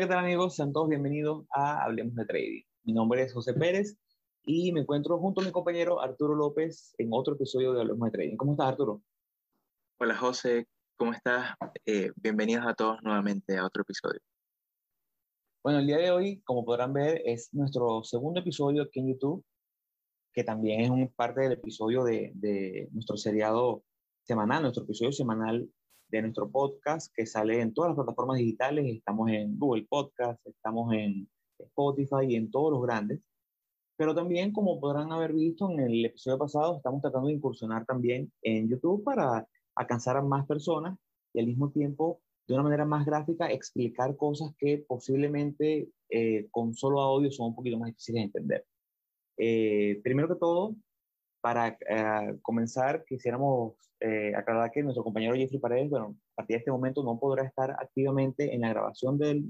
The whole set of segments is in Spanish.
Hola, ¿qué tal amigos? Sean todos bienvenidos a Hablemos de Trading. Mi nombre es José Pérez y me encuentro junto a mi compañero Arturo López en otro episodio de Hablemos de Trading. ¿Cómo estás, Arturo? Hola, José. ¿Cómo estás? Eh, bienvenidos a todos nuevamente a otro episodio. Bueno, el día de hoy, como podrán ver, es nuestro segundo episodio aquí en YouTube, que también es un parte del episodio de, de nuestro seriado semanal, nuestro episodio semanal de nuestro podcast que sale en todas las plataformas digitales. Estamos en Google Podcast, estamos en Spotify y en todos los grandes. Pero también, como podrán haber visto en el episodio pasado, estamos tratando de incursionar también en YouTube para alcanzar a más personas y al mismo tiempo, de una manera más gráfica, explicar cosas que posiblemente eh, con solo audio son un poquito más difíciles de entender. Eh, primero que todo, para eh, comenzar, quisiéramos eh, aclarar que nuestro compañero Jeffrey Paredes, bueno, a partir de este momento no podrá estar activamente en la grabación de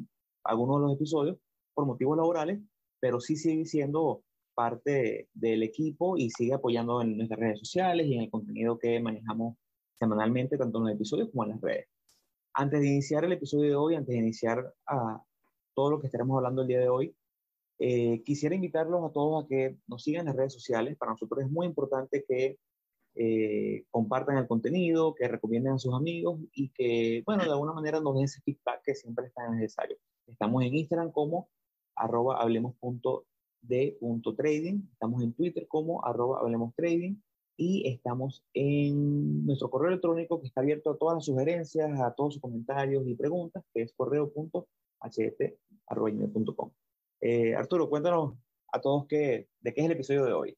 algunos de los episodios por motivos laborales, pero sí sigue siendo parte del equipo y sigue apoyando en nuestras redes sociales y en el contenido que manejamos semanalmente, tanto en los episodios como en las redes. Antes de iniciar el episodio de hoy, antes de iniciar a todo lo que estaremos hablando el día de hoy, eh, quisiera invitarlos a todos a que nos sigan en las redes sociales. Para nosotros es muy importante que eh, compartan el contenido, que recomienden a sus amigos y que, bueno, de alguna manera nos den ese feedback que siempre está necesario. Estamos en Instagram como arroba hablemos.de.trading, estamos en Twitter como arroba hablemos trading y estamos en nuestro correo electrónico que está abierto a todas las sugerencias, a todos sus comentarios y preguntas, que es correo.ht.com. Eh, Arturo, cuéntanos a todos qué, de qué es el episodio de hoy.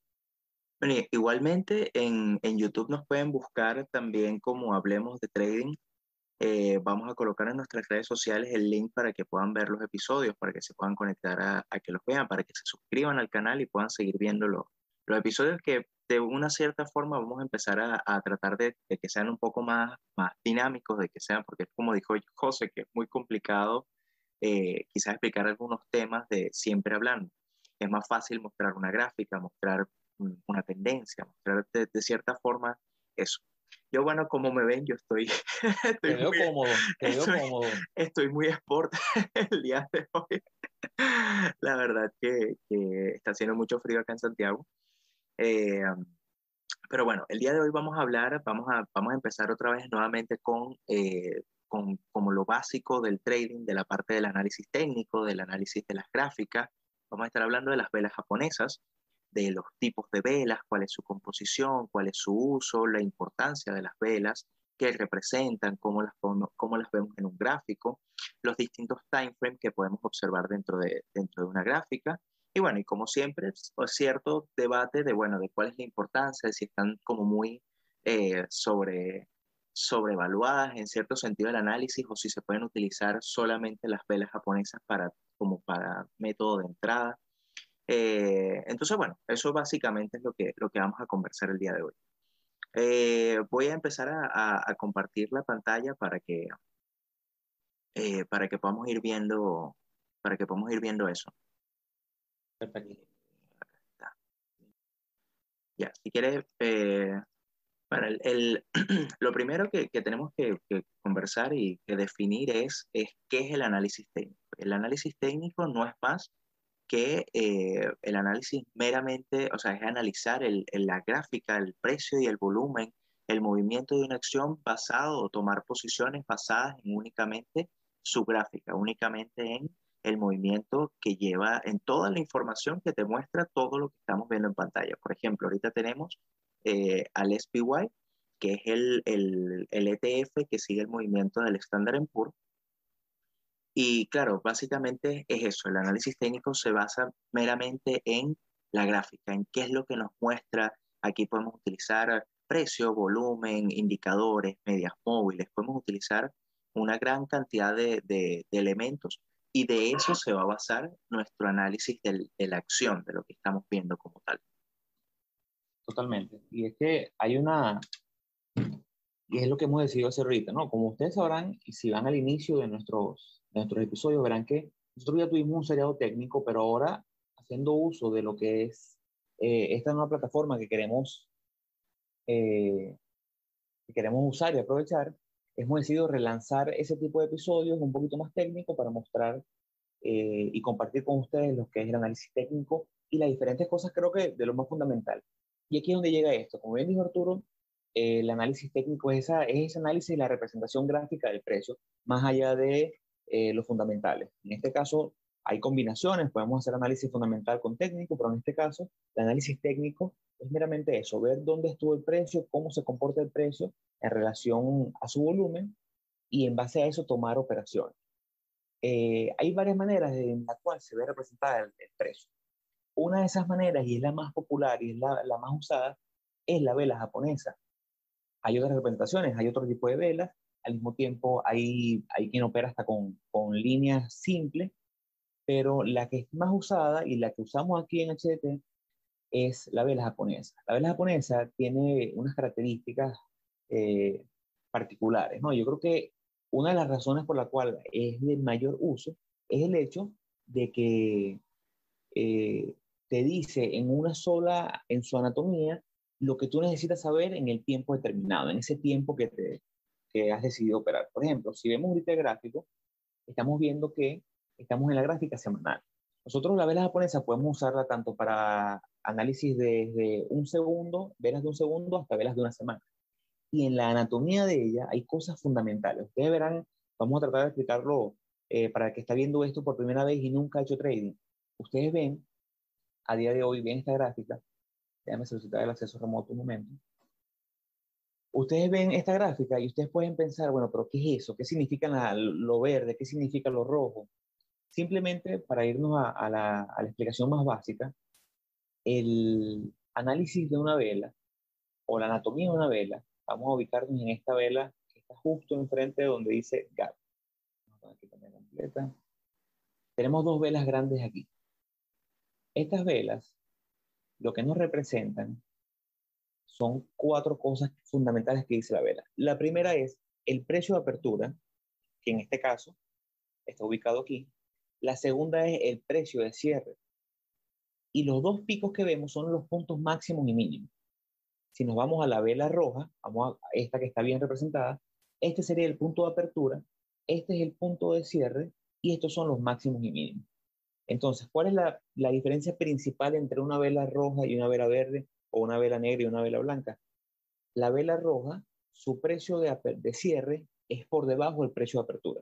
Igualmente en, en, YouTube nos pueden buscar también como Hablemos de Trading. Eh, vamos a colocar en nuestras redes sociales el link para que puedan ver los episodios, para que se puedan conectar a, a que los vean, para que se suscriban al canal y puedan seguir viendo los, los episodios que de una cierta forma vamos a empezar a, a tratar de, de, que sean un poco más, más dinámicos, de que sean, porque como dijo José, que es muy complicado eh, quizás explicar algunos temas de siempre hablando. Es más fácil mostrar una gráfica, mostrar una tendencia, mostrar de, cierta forma eso. Yo, bueno, como me ven, yo estoy... estoy te muy, cómodo, te estoy, cómodo. Estoy muy sport el día de hoy. La verdad que, que, está haciendo mucho frío acá en Santiago. Eh, pero bueno, el día de hoy vamos a hablar, vamos a, vamos a empezar otra vez nuevamente con eh, con, como lo básico del trading, de la parte del análisis técnico, del análisis de las gráficas. Vamos a estar hablando de las velas japonesas, de los tipos de velas, cuál es su composición, cuál es su uso, la importancia de las velas, qué representan, cómo las, cómo las vemos en un gráfico, los distintos time frames que podemos observar dentro de, dentro de una gráfica. Y bueno, y como siempre, pues, cierto debate de, bueno, de cuál es la importancia, de si están como muy eh, sobre, sobrevaluadas en cierto sentido el análisis o si se pueden utilizar solamente las velas japonesas para, como para método de entrada. Eh, entonces, bueno, eso básicamente es lo que, lo que vamos a conversar el día de hoy. Eh, voy a empezar a, a, compartir la pantalla para que, eh, para que podamos ir viendo, para que podamos ir viendo eso. Perfecto. Ya, si quieres, bueno, el, lo primero que, que tenemos que, que, conversar y que definir es, es qué es el análisis técnico. El análisis técnico no es más que eh, el análisis meramente, o sea, es analizar el, el, la gráfica, el precio y el volumen, el movimiento de una acción basado o tomar posiciones basadas en únicamente su gráfica, únicamente en el movimiento que lleva en toda la información que te muestra todo lo que estamos viendo en pantalla. Por ejemplo, ahorita tenemos eh, al SPY, que es el, el, el, ETF que sigue el movimiento del Standard Poor's. Y claro, básicamente es eso, el análisis técnico se basa meramente en la gráfica, en qué es lo que nos muestra. Aquí podemos utilizar precio, volumen, indicadores, medias móviles, podemos utilizar una gran cantidad de, de, de elementos y de eso se va a basar nuestro análisis de la acción, de lo que estamos viendo como tal. Totalmente. Y es que hay una, y es lo que hemos decidido hacer ahorita, ¿no? Como ustedes sabrán, y si van al inicio de nuestros, de nuestros episodios, verán que nosotros ya tuvimos un seriado técnico, pero ahora haciendo uso de lo que es eh, esta nueva plataforma que queremos, eh, que queremos usar y aprovechar, hemos decidido relanzar ese tipo de episodios un poquito más técnico para mostrar eh, y compartir con ustedes lo que es el análisis técnico y las diferentes cosas, creo que de lo más fundamental. Y aquí es donde llega esto. Como bien dijo Arturo, eh, el análisis técnico es, esa, es ese análisis y la representación gráfica del precio, más allá de eh, los fundamentales. En este caso, hay combinaciones, podemos hacer análisis fundamental con técnico, pero en este caso, el análisis técnico es meramente eso, ver dónde estuvo el precio, cómo se comporta el precio en relación a su volumen y en base a eso tomar operaciones. Eh, hay varias maneras en las cuales se ve representada el, precio. Una de esas maneras, y es la más popular y es la, la más usada, es la vela japonesa. Hay otras representaciones, hay otro tipo de velas, al mismo tiempo hay, hay quien opera hasta con, con líneas simples, pero la que es más usada y la que usamos aquí en HDT es la vela japonesa. La vela japonesa tiene unas características eh, particulares, ¿no? Yo creo que una de las razones por la cual es de mayor uso es el hecho de que eh, te dice en una sola, en su anatomía, lo que tú necesitas saber en el tiempo determinado, en ese tiempo que, te, que has decidido operar. Por ejemplo, si vemos ahorita el gráfico, estamos viendo que estamos en la gráfica semanal. Nosotros la vela japonesa podemos usarla tanto para análisis desde un segundo, velas de un segundo, hasta velas de una semana. Y en la anatomía de ella hay cosas fundamentales. Ustedes verán, vamos a tratar de explicarlo eh, para el que está viendo esto por primera vez y nunca ha hecho trading. Ustedes ven, a día de hoy, ven esta gráfica. Déjame solicitar el acceso remoto un momento. Ustedes ven esta gráfica y ustedes pueden pensar, bueno, pero ¿qué es eso? ¿Qué significa lo verde? ¿Qué significa lo rojo? Simplemente para irnos a, la, a la explicación más básica, el análisis de una vela o la anatomía de una vela Vamos a ubicarnos en esta vela que está justo enfrente de donde dice gap. Tenemos dos velas grandes aquí. Estas velas, lo que nos representan son cuatro cosas fundamentales que dice la vela. La primera es el precio de apertura, que en este caso está ubicado aquí. La segunda es el precio de cierre. Y los dos picos que vemos son los puntos máximos y mínimos. Si nos vamos a la vela roja, vamos a esta que está bien representada, este sería el punto de apertura, este es el punto de cierre y estos son los máximos y mínimos. Entonces, ¿cuál es la, diferencia principal entre una vela roja y una vela verde o una vela negra y una vela blanca? La vela roja, su precio de, de cierre es por debajo del precio de apertura.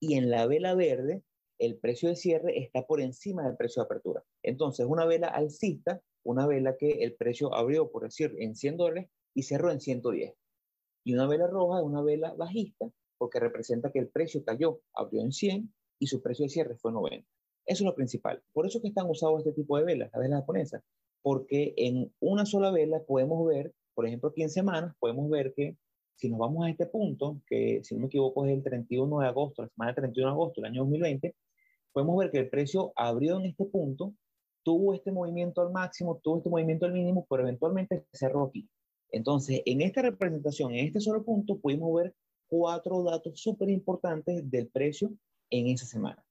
Y en la vela verde, el precio de cierre está por encima del precio de apertura. Entonces, una vela alcista una vela que el precio abrió, por decir, en 100 dólares y cerró en 110. Y una vela roja es una vela bajista porque representa que el precio cayó, abrió en 100 y su precio de cierre fue 90. Eso es lo principal. Por eso que están usados este tipo de velas, las velas japonesas, porque en una sola vela podemos ver, por ejemplo, aquí en semanas, podemos ver que si nos vamos a este punto, que si no me equivoco es el 31 de agosto, la semana del 31 de agosto del año 2020, podemos ver que el precio abrió en este punto tuvo este movimiento al máximo, tuvo este movimiento al mínimo, pero eventualmente cerró aquí. Entonces, en esta representación, en este solo punto, pudimos ver cuatro datos súper importantes del precio en esa semana.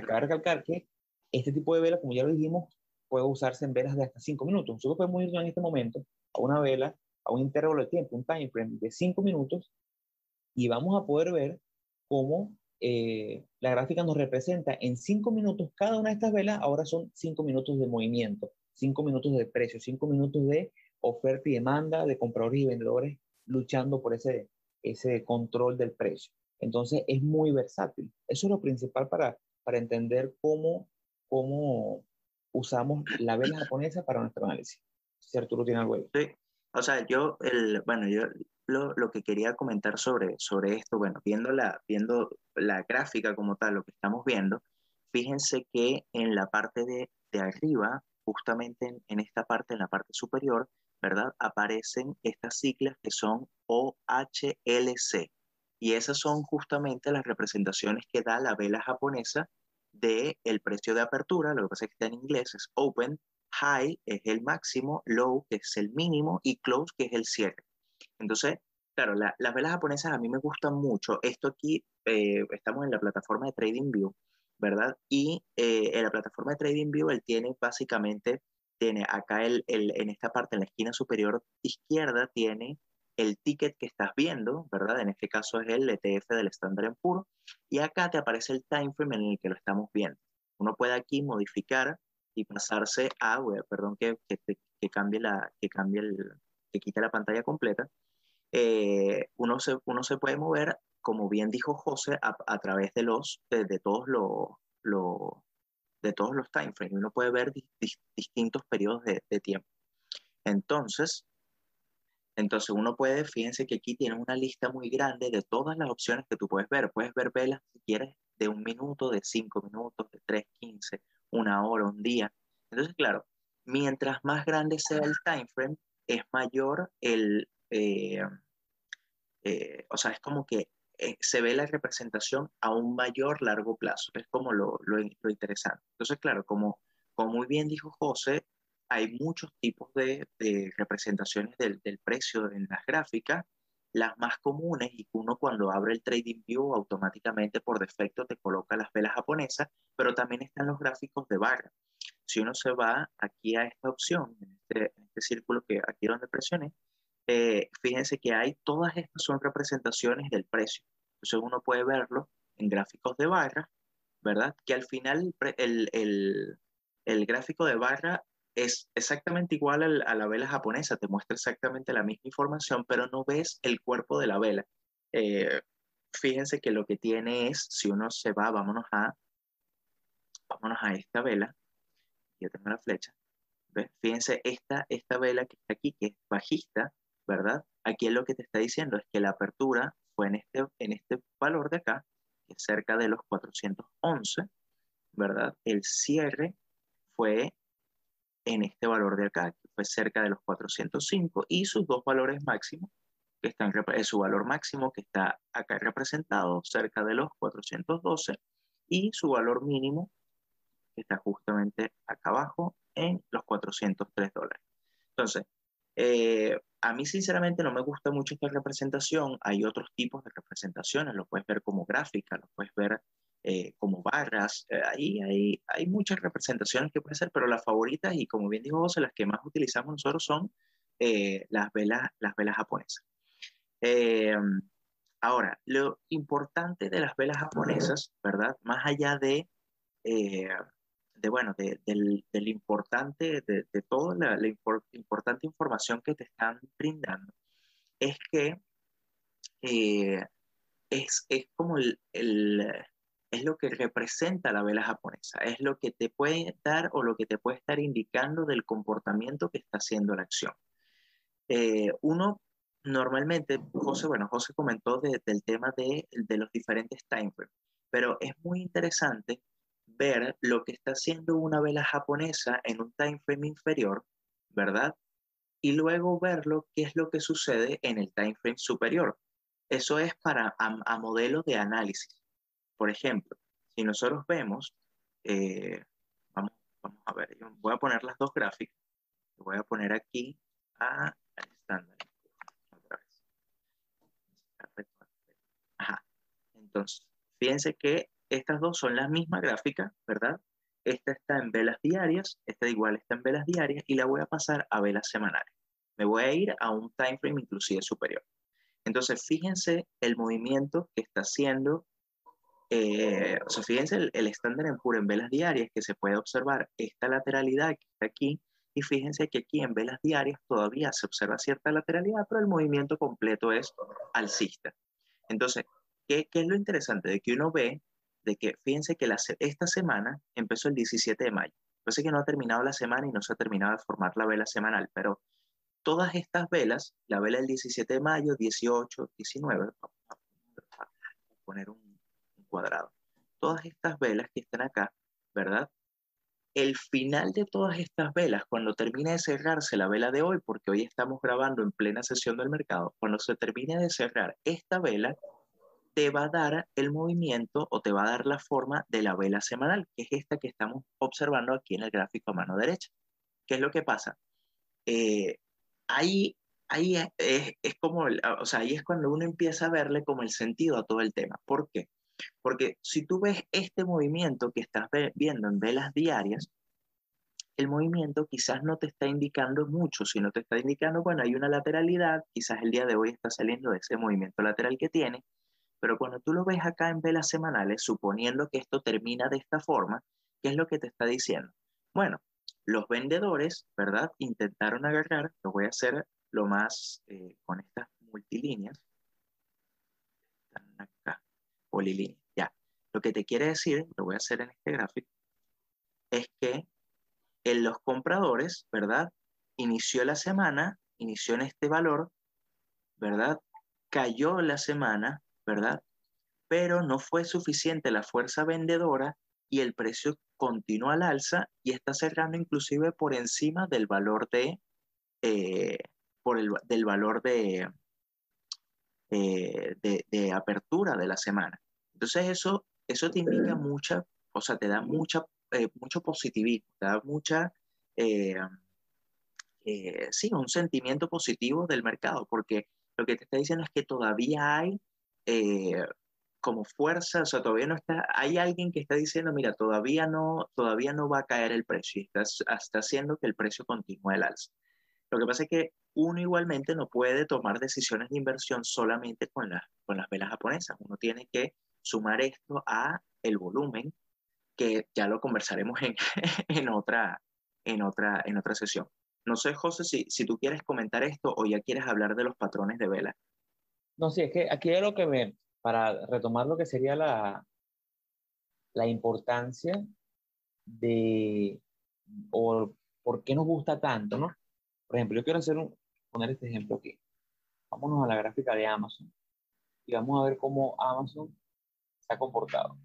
Acaba de recalcar que este tipo de vela, como ya lo dijimos, puede usarse en velas de hasta cinco minutos. Nosotros podemos ir en este momento a una vela, a un intervalo de tiempo, un time frame de cinco minutos, y vamos a poder ver cómo eh, la gráfica nos representa en cinco minutos, cada una de estas velas ahora son cinco minutos de movimiento, cinco minutos de precio, cinco minutos de oferta y demanda de compradores y vendedores luchando por ese, ese control del precio. Entonces es muy versátil. Eso es lo principal para, para entender cómo, cómo usamos la vela japonesa para nuestro análisis. Si Arturo tiene algo ahí. Sí, o sea, yo, el, bueno, yo lo, lo, que quería comentar sobre, sobre esto, bueno, viendo la, viendo la gráfica como tal, lo que estamos viendo, fíjense que en la parte de, de arriba, justamente en, en, esta parte, en la parte superior, ¿verdad? Aparecen estas siglas que son OHLC. Y esas son justamente las representaciones que da la vela japonesa del el precio de apertura, lo que pasa es que está en inglés, es open, high es el máximo, low que es el mínimo y close que es el cierre. Entonces, claro, las velas japonesas a mí me gustan mucho. Esto aquí, eh, estamos en la plataforma de TradingView, ¿verdad? Y eh, en la plataforma de TradingView él tiene básicamente, tiene acá el, el, en esta parte, en la esquina superior izquierda, tiene el ticket que estás viendo, ¿verdad? En este caso es el ETF del Standard Poor's, y acá te aparece el time frame en el que lo estamos viendo. Uno puede aquí modificar y pasarse a, perdón que, que, cambie la, que cambie el, que quite la pantalla completa. Eh, uno, se, uno se puede mover, como bien dijo José, a, través de los, de, todos los, de todos los time frames. Uno puede ver distintos periodos de tiempo. Entonces, entonces uno puede, fíjense que aquí tiene una lista muy grande de todas las opciones que tú puedes ver. Puedes ver velas si quieres de un minuto, de cinco minutos, de tres, quince, una hora, un día. Entonces, claro, mientras más grande sea el time frame, es mayor el, eh, eh, o sea, es como que eh, se ve la representación a un mayor largo plazo. Es como lo, lo, lo interesante. Entonces, claro, como, como muy bien dijo José, hay muchos tipos de, representaciones del, precio en las gráficas. Las más comunes y uno cuando abre el Trading View automáticamente por defecto te coloca las velas japonesas, pero también están los gráficos de barra. Si uno se va aquí a esta opción, en este, este círculo que aquí donde presioné, eh, fíjense que hay todas estas son representaciones del precio. Entonces uno puede verlo en gráficos de barra, ¿verdad? Que al final el, el, el gráfico de barra es exactamente igual a la vela japonesa, te muestra exactamente la misma información, pero no ves el cuerpo de la vela. Eh, fíjense que lo que tiene es, si uno se va, vámonos a, vámonos a esta vela, ya tengo la flecha, fíjense esta, esta vela que está aquí, que es bajista, ¿verdad? Aquí es lo que te está diciendo es que la apertura fue en este, en este valor de acá, que es cerca de los 411, ¿verdad? El cierre fue en este valor de acá, que fue cerca de los 405, y sus dos valores máximos, que están, es su valor máximo que está acá representado cerca de los 412, y su valor mínimo, que está justamente acá abajo, en los 403 dólares. Entonces, eh, a mí sinceramente no me gusta mucho esta representación, hay otros tipos de representaciones, lo puedes ver como gráfica, lo puedes ver eh, como barras. Eh, ahí hay, hay muchas representaciones que pueden ser, pero las favoritas y como bien dijo José, las que más utilizamos nosotros son eh, las, velas, las velas japonesas. ahora, lo importante de las velas japonesas, ¿verdad? Más allá de, de bueno, de, del, del, importante, de, de toda la, la importante información que te están brindando, es que es, es, como el, el, es lo que representa la vela japonesa, es lo que te puede dar o lo que te puede estar indicando del comportamiento que está haciendo la acción. Eh, uno normalmente, José, bueno, José comentó del tema de, de los diferentes time frames, pero es muy interesante ver lo que está haciendo una vela japonesa en un time frame inferior, ¿verdad? Y luego verlo qué es lo que sucede en el time frame superior. Eso es para a, a modelos de análisis. Por ejemplo, si nosotros vemos, eh, vamos, a ver, voy a poner las dos gráficas. Voy a poner aquí a, estándar. Ajá. Entonces, fíjense que estas dos son las mismas gráficas, ¿verdad? Esta está en velas diarias, esta igual está en velas diarias y la voy a pasar a velas semanales. Me voy a ir a un time frame inclusive superior. Entonces, fíjense el movimiento que está haciendo eh, o sea, fíjense el, estándar en puro en velas diarias que se puede observar esta lateralidad que está aquí y fíjense que aquí en velas diarias todavía se observa cierta lateralidad, pero el movimiento completo es alcista. Entonces, ¿qué, qué es lo interesante? De que uno ve, de que fíjense que la, esta semana empezó el 17 de mayo. Parece que no ha terminado la semana y no se ha terminado de formar la vela semanal, pero todas estas velas, la vela del 17 de mayo, 18, 19, vamos a poner un cuadrado. Todas estas velas que están acá, ¿verdad? El final de todas estas velas, cuando termine de cerrarse la vela de hoy, porque hoy estamos grabando en plena sesión del mercado, cuando se termine de cerrar esta vela, te va a dar el movimiento o te va a dar la forma de la vela semanal, que es esta que estamos observando aquí en el gráfico a mano derecha. ¿Qué es lo que pasa? Eh, ahí ahí es, es, como, o sea, ahí es cuando uno empieza a verle como el sentido a todo el tema. ¿Por qué? Porque si tú ves este movimiento que estás viendo en velas diarias, el movimiento quizás no te está indicando mucho, sino te está indicando, bueno, hay una lateralidad, quizás el día de hoy está saliendo de ese movimiento lateral que tiene, pero cuando tú lo ves acá en velas semanales, suponiendo que esto termina de esta forma, ¿qué es lo que te está diciendo? Bueno, los vendedores, ¿verdad? Intentaron agarrar, lo voy a hacer lo más eh, con estas multilíneas, están acá, polilíneas, ya. Lo que te quiere decir, lo voy a hacer en este gráfico, es que en los compradores, ¿verdad? Inició la semana, inició en este valor, ¿verdad? Cayó la semana, ¿verdad? Pero no fue suficiente la fuerza vendedora y el precio continuó al alza y está cerrando inclusive por encima del valor de, eh, por el, del valor de, eh, de, de, apertura de la semana. Entonces eso, eso te indica mucha, o sea, te da mucha eh, mucho positivismo, te da mucha, eh, eh, sí, un sentimiento positivo del mercado, porque lo que te está diciendo es que todavía hay como fuerza, o sea, todavía no está, hay alguien que está diciendo, mira, todavía no, todavía no va a caer el precio y está, está haciendo que el precio continúe el alza. Lo que pasa es que uno igualmente no puede tomar decisiones de inversión solamente con, con las velas japonesas. Uno tiene que sumar esto a el volumen que ya lo conversaremos en, en, otra, en, otra, en otra sesión. No sé, José, si, si tú quieres comentar esto o ya quieres hablar de los patrones de vela. No, sí, es que aquí hay lo que me, para retomar lo que sería la, la importancia de, o por qué nos gusta tanto, ¿no? Por ejemplo, yo quiero hacer un, poner este ejemplo aquí. Vámonos a la gráfica de Amazon y vamos a ver cómo Amazon se ha comportado.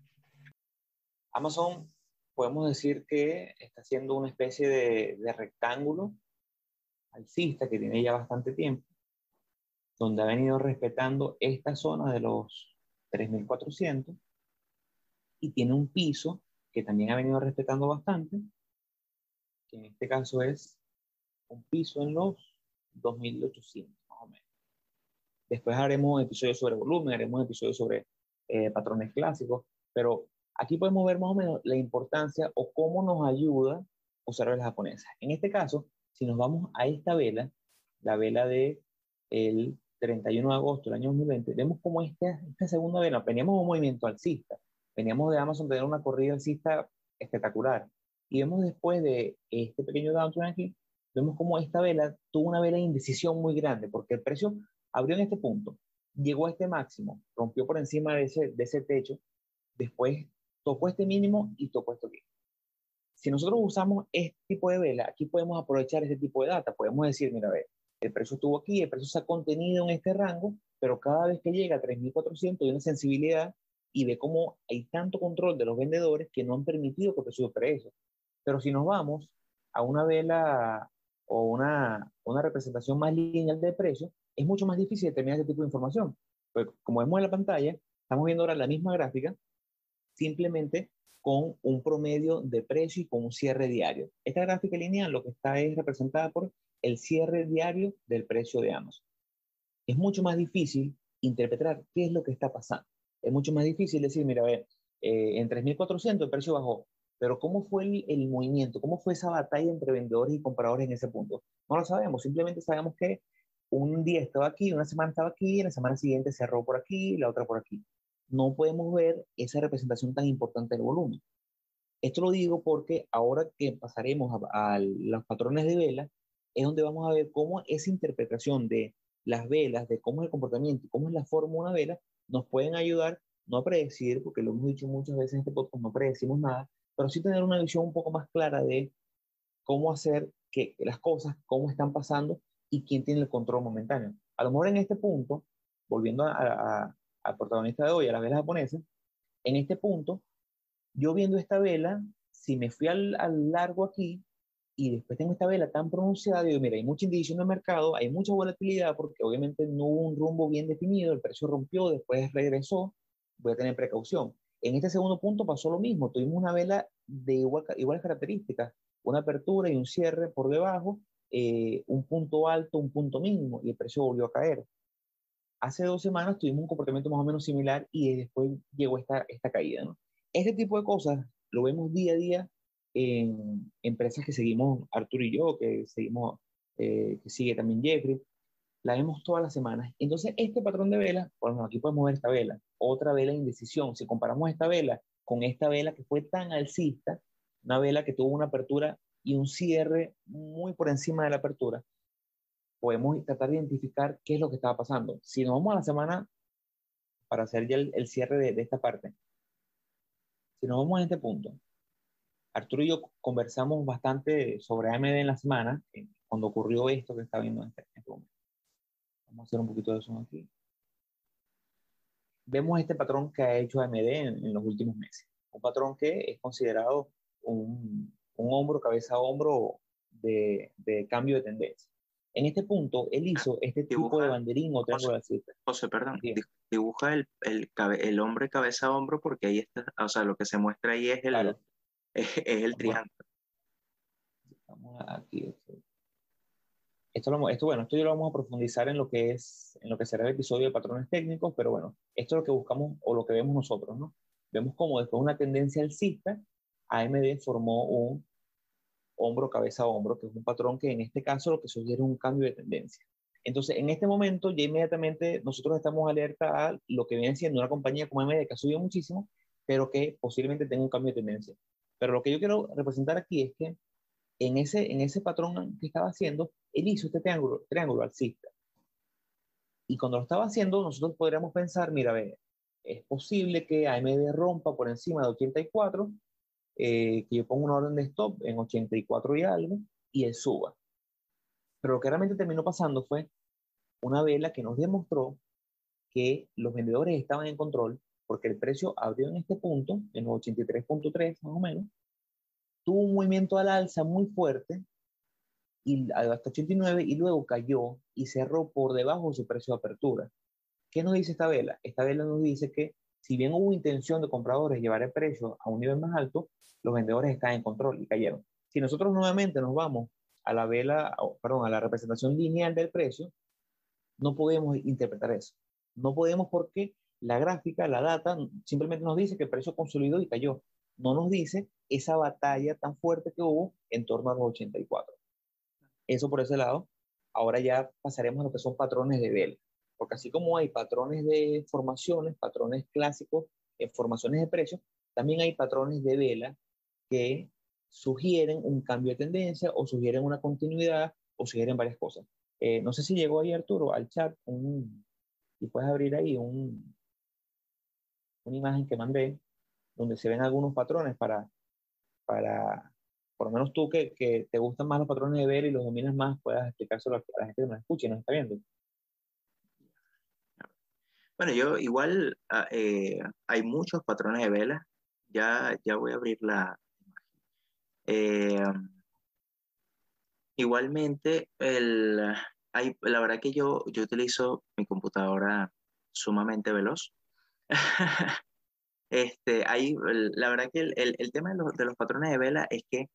Amazon podemos decir que está haciendo una especie de, rectángulo alcista que tiene ya bastante tiempo, donde ha venido respetando esta zona de los 3.400 y tiene un piso que también ha venido respetando bastante, que en este caso es un piso en los 2.800 más o menos. Después haremos episodios sobre volumen, haremos episodios sobre eh, patrones clásicos, pero Aquí podemos ver más o menos la importancia o cómo nos ayuda usar velas japonesas. En este caso, si nos vamos a esta vela, la vela de el 31 de agosto del año 2020, vemos como esta, esta segunda vela, veníamos de un movimiento alcista, veníamos de Amazon tener una corrida alcista espectacular, y vemos después de este pequeño downturn aquí, vemos como esta vela tuvo una vela de indecisión muy grande, porque el precio abrió en este punto, llegó a este máximo, rompió por encima de ese, de ese techo, después tocó este mínimo y tocó esto aquí. Si nosotros usamos este tipo de vela, aquí podemos aprovechar este tipo de data. Podemos decir, mira, a ver, el precio estuvo aquí, el precio se ha contenido en este rango, pero cada vez que llega a 3.400 hay una sensibilidad y ve cómo hay tanto control de los vendedores que no han permitido que el precio supere eso. Pero si nos vamos a una vela o una, una representación más lineal del precio, es mucho más difícil determinar ese tipo de información. Pues como vemos en la pantalla, estamos viendo ahora la misma gráfica, simplemente con un promedio de precio y con un cierre diario. Esta gráfica lineal lo que está es representada por el cierre diario del precio de Amazon. Es mucho más difícil interpretar qué es lo que está pasando. Es mucho más difícil decir, mira, a ver, eh, en 3.400 el precio bajó, pero ¿cómo fue el, el, movimiento? ¿Cómo fue esa batalla entre vendedores y compradores en ese punto? No lo sabemos, simplemente sabemos que un día estaba aquí, una semana estaba aquí, la semana siguiente cerró por aquí, la otra por aquí no podemos ver esa representación tan importante del volumen. Esto lo digo porque ahora que pasaremos a, los patrones de vela, es donde vamos a ver cómo esa interpretación de las velas, de cómo es el comportamiento cómo es la forma de una vela, nos pueden ayudar no a predecir, porque lo hemos dicho muchas veces en este podcast, no predecimos nada, pero sí tener una visión un poco más clara de cómo hacer que las cosas, cómo están pasando y quién tiene el control momentáneo. A lo mejor en este punto, volviendo al protagonista de hoy, a la vela japonesa, en este punto, yo viendo esta vela, si me fui al, largo aquí y después tengo esta vela tan pronunciada, digo, mira, hay mucha indicación en el mercado, hay mucha volatilidad porque obviamente no hubo un rumbo bien definido, el precio rompió, después regresó, voy a tener precaución. En este segundo punto pasó lo mismo, tuvimos una vela de igual, iguales características, una apertura y un cierre por debajo, eh, un punto alto, un punto mínimo, y el precio volvió a caer hace dos semanas tuvimos un comportamiento más o menos similar y después llegó esta, esta caída. ¿no? Este tipo de cosas lo vemos día a día en empresas que seguimos, Arturo y yo, que seguimos, eh, que sigue también Jeffrey, la vemos todas las semanas. Entonces, este patrón de vela, bueno, aquí podemos ver esta vela, otra vela de indecisión. Si comparamos esta vela con esta vela que fue tan alcista, una vela que tuvo una apertura y un cierre muy por encima de la apertura, podemos tratar de identificar qué es lo que estaba pasando. Si nos vamos a la semana, para hacer ya el, cierre de, de, esta parte, si nos vamos a este punto, Arturo y yo conversamos bastante sobre AMD en la semana, cuando ocurrió esto que está viendo en este, este momento. Vamos a hacer un poquito de zoom aquí. Vemos este patrón que ha hecho AMD en, en los últimos meses. Un patrón que es considerado un, un hombro, cabeza a hombro de, de, cambio de tendencia. En este punto, él hizo este tipo de banderín o triángulo José, José, perdón, dibuja el, el, el, hombre cabeza a hombro porque ahí está, o sea, lo que se muestra ahí es el, es, es, el triángulo. Vamos aquí. Esto, lo, esto, bueno, esto ya lo vamos a profundizar en lo que es, en lo que será el episodio de patrones técnicos, pero bueno, esto es lo que buscamos o lo que vemos nosotros, ¿no? Vemos como después de una tendencia alcista, AMD formó un hombro, cabeza hombro, que es un patrón que en este caso lo que sugiere es un cambio de tendencia. Entonces, en este momento, ya inmediatamente nosotros estamos alerta a lo que viene siendo una compañía como AMD que ha subido muchísimo, pero que posiblemente tenga un cambio de tendencia. Pero lo que yo quiero representar aquí es que en ese, patrón que estaba haciendo, él hizo este triángulo, triángulo alcista. Y cuando lo estaba haciendo, nosotros podríamos pensar, mira, ve, es posible que AMD rompa por encima de 84, eh, que yo ponga una orden de stop en 84 y algo, y él suba. Pero lo que realmente terminó pasando fue una vela que nos demostró que los vendedores estaban en control porque el precio abrió en este punto, en 83.3 más o menos, tuvo un movimiento al alza muy fuerte y hasta 89 y luego cayó y cerró por debajo de su precio de apertura. ¿Qué nos dice esta vela? Esta vela nos dice que si bien hubo intención de compradores llevar el precio a un nivel más alto, los vendedores están en control y cayeron. Si nosotros nuevamente nos vamos a la vela, perdón, a la representación lineal del precio, no podemos interpretar eso. No podemos porque la gráfica, la data, simplemente nos dice que el precio consolidó y cayó. No nos dice esa batalla tan fuerte que hubo en torno a los 84. Eso por ese lado. Ahora ya pasaremos a lo que son patrones de vela. Porque así como hay patrones de formaciones, patrones clásicos, en formaciones de precios, también hay patrones de vela que sugieren un cambio de tendencia o sugieren una continuidad o sugieren varias cosas. Eh, no sé si llegó ahí Arturo al chat un, y puedes abrir ahí un, una imagen que mandé donde se ven algunos patrones para, para por lo menos tú que, que te gustan más los patrones de ver y los dominas más, puedas explicárselo a la gente que nos escucha y nos está viendo. Bueno, yo igual ah, eh, hay muchos patrones de vela. Ya, ya voy a abrir la eh, igualmente, el, hay, la verdad que yo, yo utilizo mi computadora sumamente veloz. este, hay, la verdad que el, el, tema de los, de los, patrones de vela es que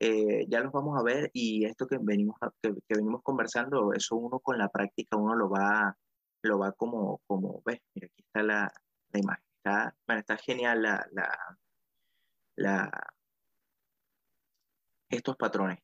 eh, ya los vamos a ver y esto que venimos, que, que, venimos conversando, eso uno con la práctica, uno lo va, lo va como, como ves, mira, aquí está la, la imagen. Está, bueno, está genial la, la, la, estos patrones.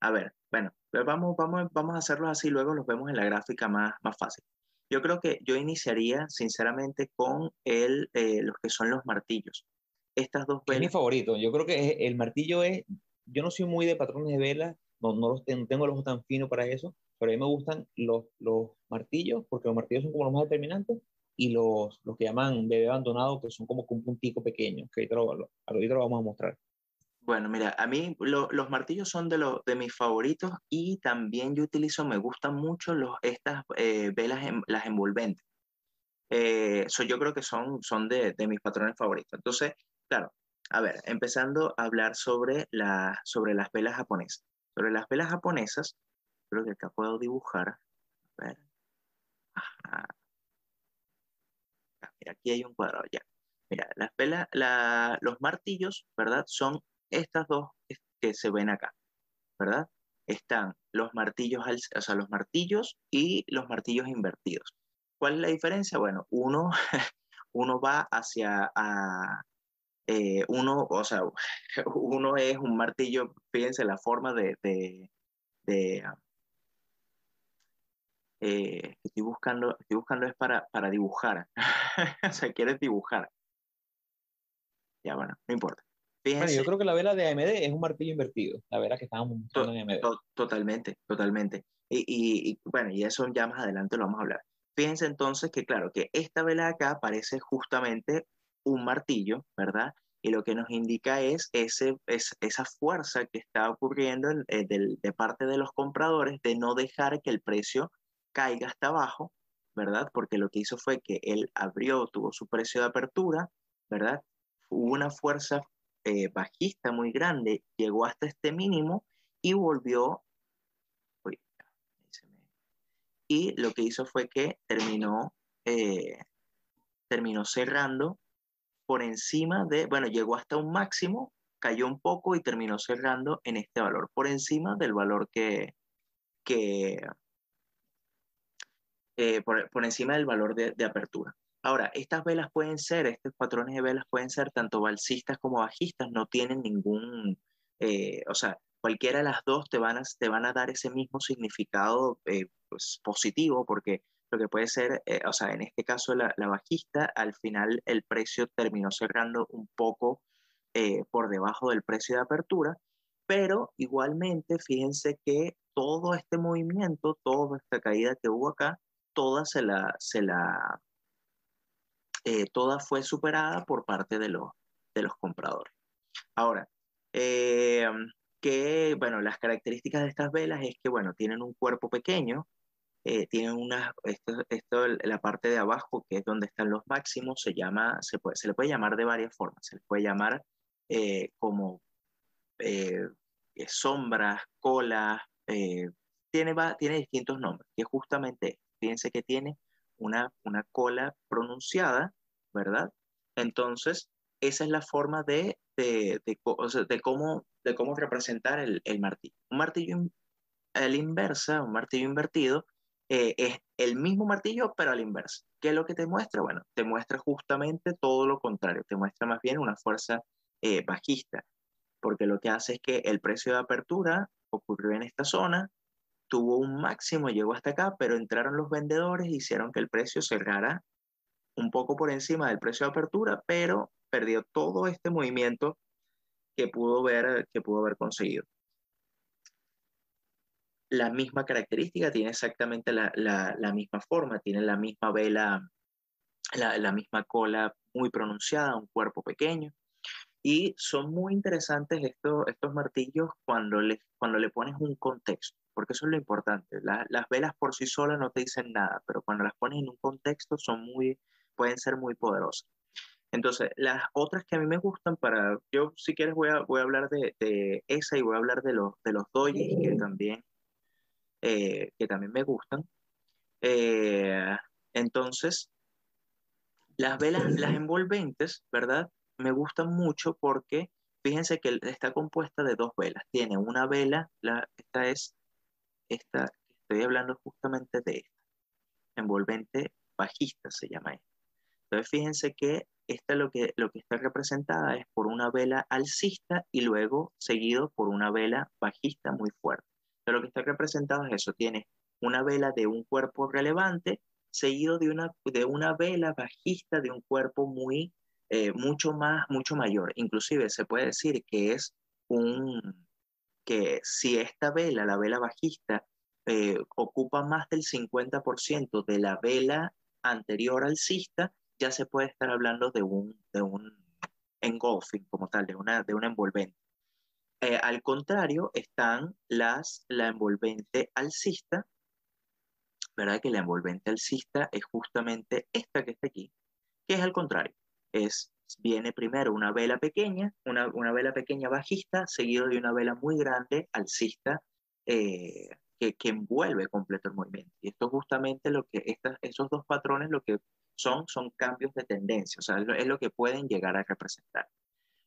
A ver, bueno, vamos, vamos, vamos a hacerlos así, luego los vemos en la gráfica más, más fácil. Yo creo que yo iniciaría, sinceramente, con el, eh, los que son los martillos. Estas dos velas. Es mi favorito. Yo creo que el martillo es. Yo no soy muy de patrones de velas, no, no, los tengo, tengo los ojos tan finos para eso, pero a mí me gustan los, los martillos, porque los martillos son como los más determinantes, y los, los que llaman bebé abandonado, que son como un puntico pequeño, que ahorita lo, ahorita lo vamos a mostrar. Bueno, mira, a mí los martillos son de, lo, de mis favoritos y también yo utilizo, me gustan mucho los, estas eh, velas, las envolventes. Eh, yo creo que son, son de, de, mis patrones favoritos. Entonces, claro, a ver, empezando a hablar sobre, la, sobre las velas japonesas. Sobre las velas japonesas, creo que acá puedo dibujar. A ver. Ajá. Ah, mira, aquí hay un cuadrado ya. Mira, las velas, la, los martillos, ¿verdad? Son estas dos que se ven acá, ¿verdad? Están los martillos, o sea, los martillos y los martillos invertidos. ¿Cuál es la diferencia? Bueno, uno, uno va hacia, eh, uno, o sea, uno es un martillo, fíjense la forma de, de, de eh, estoy buscando, estoy buscando es para, para dibujar, o sea, quieres dibujar. Ya, bueno, no importa. Fíjense, yo creo que la vela de AMD es un martillo invertido, la vela que estábamos mostrando en AMD. totalmente, totalmente. Y, y, y, bueno, y eso ya más adelante lo vamos a hablar. Fíjense entonces que, claro, que esta vela acá parece justamente un martillo, ¿verdad? Y lo que nos indica es, ese, es esa fuerza que está ocurriendo eh, de parte de los compradores de no dejar que el precio caiga hasta abajo, ¿verdad? Porque lo que hizo fue que él abrió, tuvo su precio de apertura, ¿verdad? Hubo una fuerza eh, bajista muy grande, llegó hasta este mínimo y volvió. y lo que hizo fue que terminó, eh, terminó cerrando por encima de, bueno, llegó hasta un máximo, cayó un poco y terminó cerrando en este valor, por encima del valor que, que eh, por, encima del valor de, apertura. Ahora, estas velas pueden ser, estos patrones de velas pueden ser tanto balsistas como bajistas, no tienen ningún, eh, o sea, cualquiera de las dos te van a, te van a dar ese mismo significado eh, pues, positivo, porque lo que puede ser, eh, o sea, en este caso la, la, bajista, al final el precio terminó cerrando un poco eh, por debajo del precio de apertura, pero igualmente fíjense que todo este movimiento, toda esta caída que hubo acá, toda se la, se la, eh, toda fue superada por parte de los, de los compradores. Ahora, eh, que, bueno, las características de estas velas es que, bueno, tienen un cuerpo pequeño, eh, tienen una, esto, esto, la parte de abajo, que es donde están los máximos, se llama, se, puede, se le puede llamar de varias formas. Se le puede llamar eh, como sombras, colas, tiene, va, tiene distintos nombres, que justamente, fíjense que tiene una, una cola pronunciada, ¿verdad? Entonces, esa es la forma de, de, de, de cómo, de cómo representar el, el martillo. Un martillo a la inversa, un martillo invertido, eh, es el mismo martillo, pero a la inversa. ¿Qué es lo que te muestra? Bueno, te muestra justamente todo lo contrario, te muestra más bien una fuerza eh, bajista, porque lo que hace es que el precio de apertura ocurrió en esta zona, tuvo un máximo, llegó hasta acá, pero entraron los vendedores hicieron que el precio cerrara un poco por encima del precio de apertura, pero perdió todo este movimiento que pudo ver, que pudo haber conseguido la misma característica, tiene exactamente la, la, la misma forma, tiene la misma vela, la, la, misma cola muy pronunciada, un cuerpo pequeño. Y son muy interesantes estos, estos martillos cuando le, cuando le pones un contexto, porque eso es lo importante. las velas por sí solas no te dicen nada, pero cuando las pones en un contexto son muy, pueden ser muy poderosas. Entonces, las otras que a mí me gustan para, yo si quieres voy a, voy a hablar de, de esa y voy a hablar de los, de los dojis, que también eh, que también me gustan. Eh, entonces, las velas, las envolventes, ¿verdad? Me gustan mucho porque fíjense que está compuesta de dos velas. Tiene una vela, la, esta es, esta, estoy hablando justamente de esta, envolvente bajista se llama esta. Entonces, fíjense que esta lo que, lo que está representada es por una vela alcista y luego seguido por una vela bajista muy fuerte lo que está representado es eso, tiene una vela de un cuerpo relevante seguido de una, de una vela bajista de un cuerpo muy, eh, mucho más, mucho mayor. Inclusive se puede decir que es un, que si esta vela, la vela bajista, eh, ocupa más del 50% de la vela anterior alcista, ya se puede estar hablando de un, de un engulfing como tal, de una, de un envolvente. Eh, al contrario, están las, la envolvente alcista, ¿verdad? Que la envolvente alcista es justamente esta que está aquí, que es al contrario. Es, viene primero una vela pequeña, una, una vela pequeña bajista, seguido de una vela muy grande alcista, eh, que, que, envuelve completo el movimiento. Y esto justamente lo que, estas, esos dos patrones lo que son, son cambios de tendencia, o sea, es lo que pueden llegar a representar.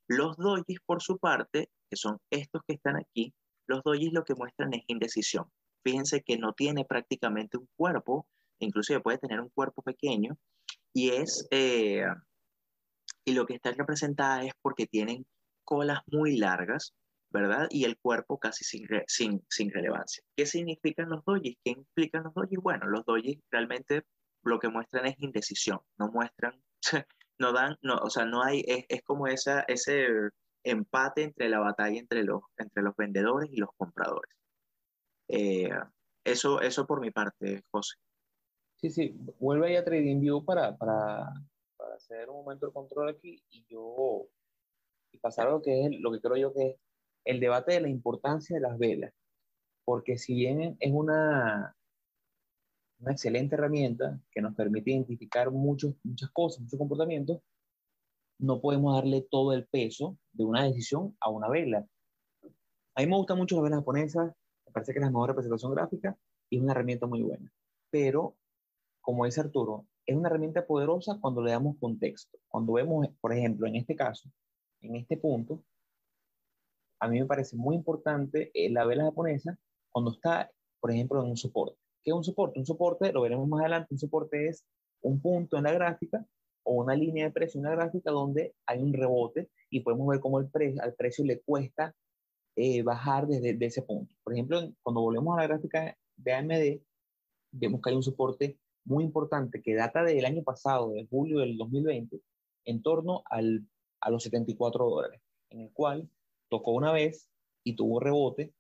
Los dojis, por su parte, que son estos que están aquí, los dojis lo que muestran es indecisión. Fíjense que no tiene prácticamente un cuerpo, inclusive puede tener un cuerpo pequeño, y es, eh, y lo que está representada es porque tienen colas muy largas, ¿verdad? Y el cuerpo casi sin, sin, sin relevancia. ¿Qué significan los dojis? ¿Qué implican los dojis? Bueno, los dojis realmente lo que muestran es indecisión, no muestran, no dan, no, o sea, no hay, es, es como esa, ese empate entre la batalla entre los, entre los vendedores y los compradores. Eh, eso, eso por mi parte, José. Sí, sí, vuelve ahí a TradingView para, para hacer un momento de control aquí y yo y pasar a lo que es lo que creo yo que es el debate de la importancia de las velas, porque si bien es una, una excelente herramienta que nos permite identificar muchos, muchas cosas, muchos comportamientos, no podemos darle todo el peso de una decisión a una vela. A mí me gustan mucho las velas japonesas, me parece que es la mejor representación gráfica y es una herramienta muy buena. Pero, como dice Arturo, es una herramienta poderosa cuando le damos contexto. Cuando vemos, por ejemplo, en este caso, en este punto, a mí me parece muy importante eh, la vela japonesa cuando está, por ejemplo, en un soporte. ¿Qué es un soporte? Un soporte, lo veremos más adelante, un soporte es un punto en la gráfica o una línea de precio en la gráfica donde hay un rebote y podemos ver cómo el al precio le cuesta eh, bajar desde ese punto. Por ejemplo, cuando volvemos a la gráfica de AMD, vemos que hay un soporte muy importante que data del año pasado, de julio del 2020, en torno al, a los 74 dólares, en el cual tocó una vez y tuvo rebote,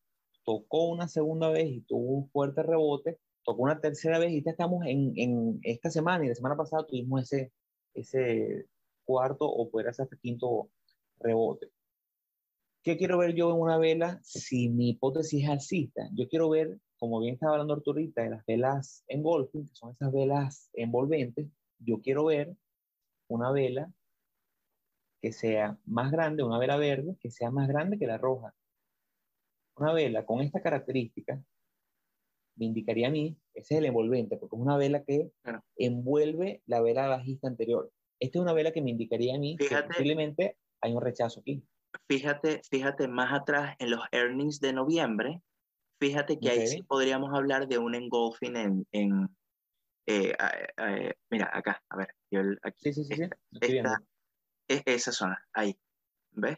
tocó una segunda vez y tuvo un fuerte rebote, tocó una tercera vez y ya estamos en, en esta semana y la semana pasada tuvimos ese, ese cuarto o puede ser hasta quinto rebote. ¿Qué quiero ver yo en una vela si mi hipótesis es alcista? Yo quiero ver, como bien estaba hablando Arturita, de las velas engolfing, que son esas velas envolventes, yo quiero ver una vela que sea más grande, una vela verde, que sea más grande que la roja. Una vela con esta característica me indicaría a mí, ese es el envolvente, porque es una vela que envuelve la vela bajista anterior. Esta es una vela que me indicaría a mí que posiblemente hay un rechazo aquí. Fíjate, fíjate más atrás en los earnings de noviembre, fíjate que ahí sí podríamos hablar de un engulfing en, en eh, mira, acá, a ver, yo aquí, sí, sí, sí, es esa zona, ahí, ¿ves?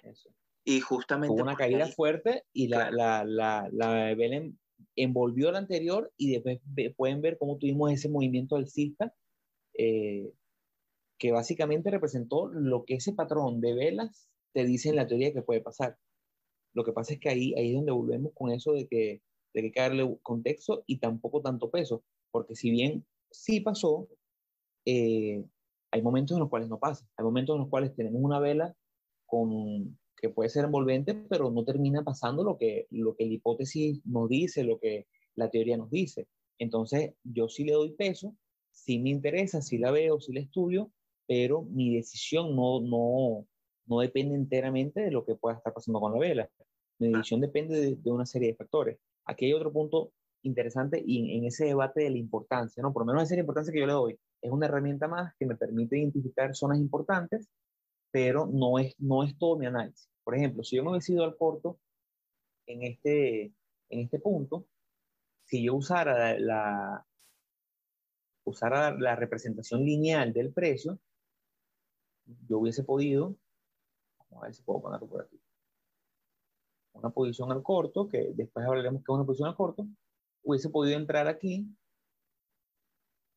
Y justamente... Hubo una caída fuerte y la, la, la, la vela envolvió la anterior y después pueden ver cómo tuvimos ese movimiento alcista eh, que básicamente representó lo que ese patrón de velas te dice en la teoría que puede pasar. Lo que pasa es que ahí, ahí es donde volvemos con eso de que, de que darle contexto y tampoco tanto peso, porque si bien sí pasó, eh, hay momentos en los cuales no pasa, hay momentos en los cuales tenemos una vela con, que puede ser envolvente, pero no termina pasando lo que, lo que la hipótesis nos dice, lo que la teoría nos dice. Entonces, yo sí le doy peso, sí me interesa, sí la veo, sí la estudio, pero mi decisión no, no, no depende enteramente de lo que pueda estar pasando con la vela. Mi decisión depende de, una serie de factores. Aquí hay otro punto interesante y en, ese debate de la importancia, ¿no? Por lo menos esa es la importancia que yo le doy. Es una herramienta más que me permite identificar zonas importantes, pero no es, no es todo mi análisis. Por ejemplo, si yo me hubiese ido al corto en este, en este punto, si yo usara la, usara la representación lineal del precio, yo hubiese podido, vamos a ver si puedo ponerlo por aquí, una posición al corto, que después hablaremos que es una posición al corto, hubiese podido entrar aquí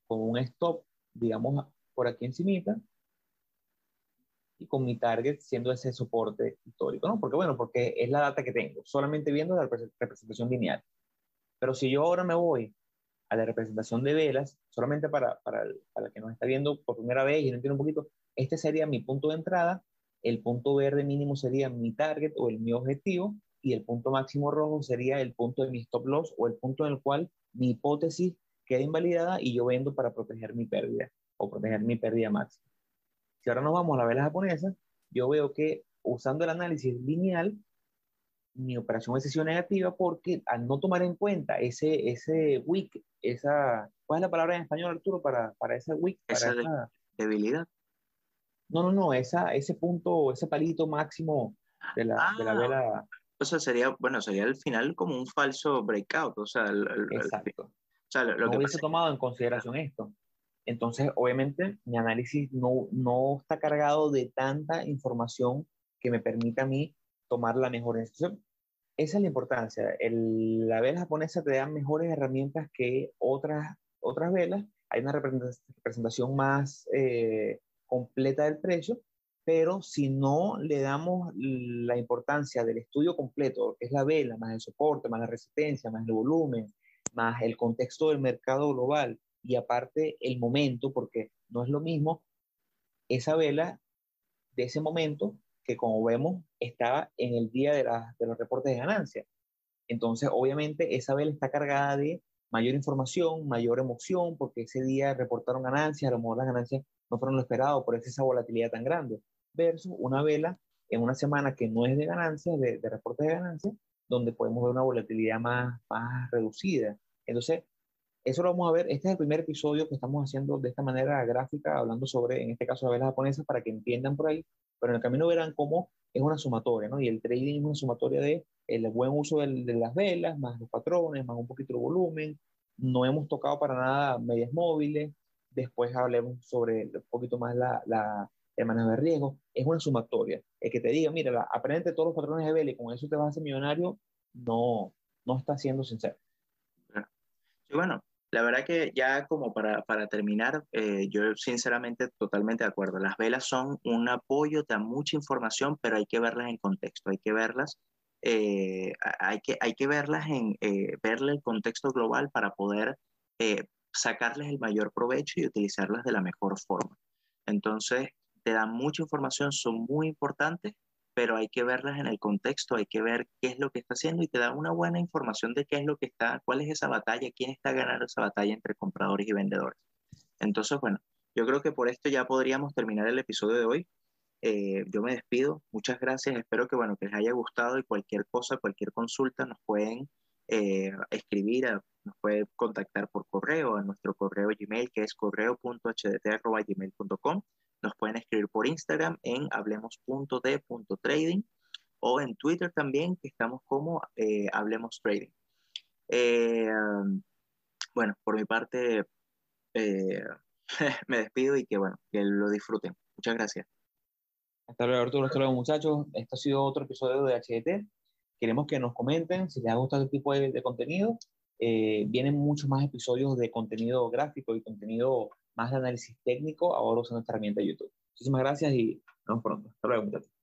con un stop, digamos, por aquí encimita, y con mi target siendo ese soporte histórico, ¿no? Porque bueno, porque es la data que tengo, solamente viendo la representación lineal. Pero si yo ahora me voy a la representación de velas, solamente para, para, para el que nos está viendo por primera vez y no entiende un poquito, este sería mi punto de entrada, el punto verde mínimo sería mi target o el mi objetivo, y el punto máximo rojo sería el punto de mi stop loss o el punto en el cual mi hipótesis queda invalidada y yo vendo para proteger mi pérdida o proteger mi pérdida máxima. Si ahora nos vamos a la vela japonesa, yo veo que usando el análisis lineal, mi operación es sesión negativa porque al no tomar en cuenta ese, ese wick, esa, ¿cuál es la palabra en español, Arturo, para, para wick? Para esa, debilidad. No, no, no, esa, ese punto, ese palito máximo de la, de la ah, vela. O sea, sería, bueno, sería al final como un falso breakout, o sea, Exacto. o sea, lo, no que hubiese tomado en consideración esto. Entonces, obviamente, mi análisis no, no está cargado de tanta información que me permita a mí tomar la mejor decisión. Esa es la importancia. El, la vela japonesa te da mejores herramientas que otras, otras velas. Hay una representación más eh, completa del precio, pero si no le damos la importancia del estudio completo, que es la vela, más el soporte, más la resistencia, más el volumen, más el contexto del mercado global y aparte el momento, porque no es lo mismo esa vela de ese momento que como vemos estaba en el día de, de los reportes de ganancia. Entonces, obviamente, esa vela está cargada de mayor información, mayor emoción, porque ese día reportaron ganancias, a lo mejor las ganancias no fueron lo esperado, por eso esa volatilidad tan grande versus una vela en una semana que no es de ganancias, de, de reportes de ganancias, donde podemos ver una volatilidad más, más reducida. Entonces, eso lo vamos a ver. Este es el primer episodio que estamos haciendo de esta manera gráfica, hablando sobre, en este caso, las velas japonesas, para que entiendan por ahí. Pero en el camino verán cómo es una sumatoria, ¿no? Y el trading es una sumatoria de el buen uso de, de las velas, más los patrones, más un poquito de volumen. No hemos tocado para nada medias móviles. Después hablemos sobre un poquito más la, la, el manejo de riesgo, es una sumatoria. El que te diga, mira, aprende todos los patrones de vela y con eso te vas a hacer millonario, no, no está siendo sincero. Y bueno, la verdad que ya como para, para terminar, eh, yo sinceramente totalmente de acuerdo. Las velas son un apoyo, te dan mucha información, pero hay que verlas en contexto, hay que verlas, eh, hay, que, hay que verlas en, eh, verle el contexto global para poder sacarles el mayor provecho y utilizarlas de la mejor forma. Entonces, te dan mucha información, son muy importantes, pero hay que verlas en el contexto, hay que ver qué es lo que está haciendo y te dan una buena información de qué es lo que está, cuál es esa batalla, quién está ganando esa batalla entre compradores y vendedores. Entonces, bueno, yo creo que por esto ya podríamos terminar el episodio de hoy. Eh, yo me despido, muchas gracias, espero que, bueno, que les haya gustado y cualquier cosa, cualquier consulta nos pueden eh, escribir, nos pueden contactar por correo a nuestro correo Gmail que es correo.hdt.gmail.com nos pueden escribir por Instagram en hablemos.d.trading o en Twitter también, que estamos como eh, Hablemos Trading. Eh, bueno, por mi parte, me despido y que bueno, que lo disfruten. Muchas gracias. Hasta luego, Arturo. Hasta luego, muchachos. Este ha sido otro episodio de HDT. Queremos que nos comenten si les ha gustado este tipo de, contenido. vienen muchos más episodios de contenido gráfico y contenido más de análisis técnico ahora usando esta herramienta de YouTube. Muchísimas gracias y nos vemos pronto. Hasta luego, muchachos.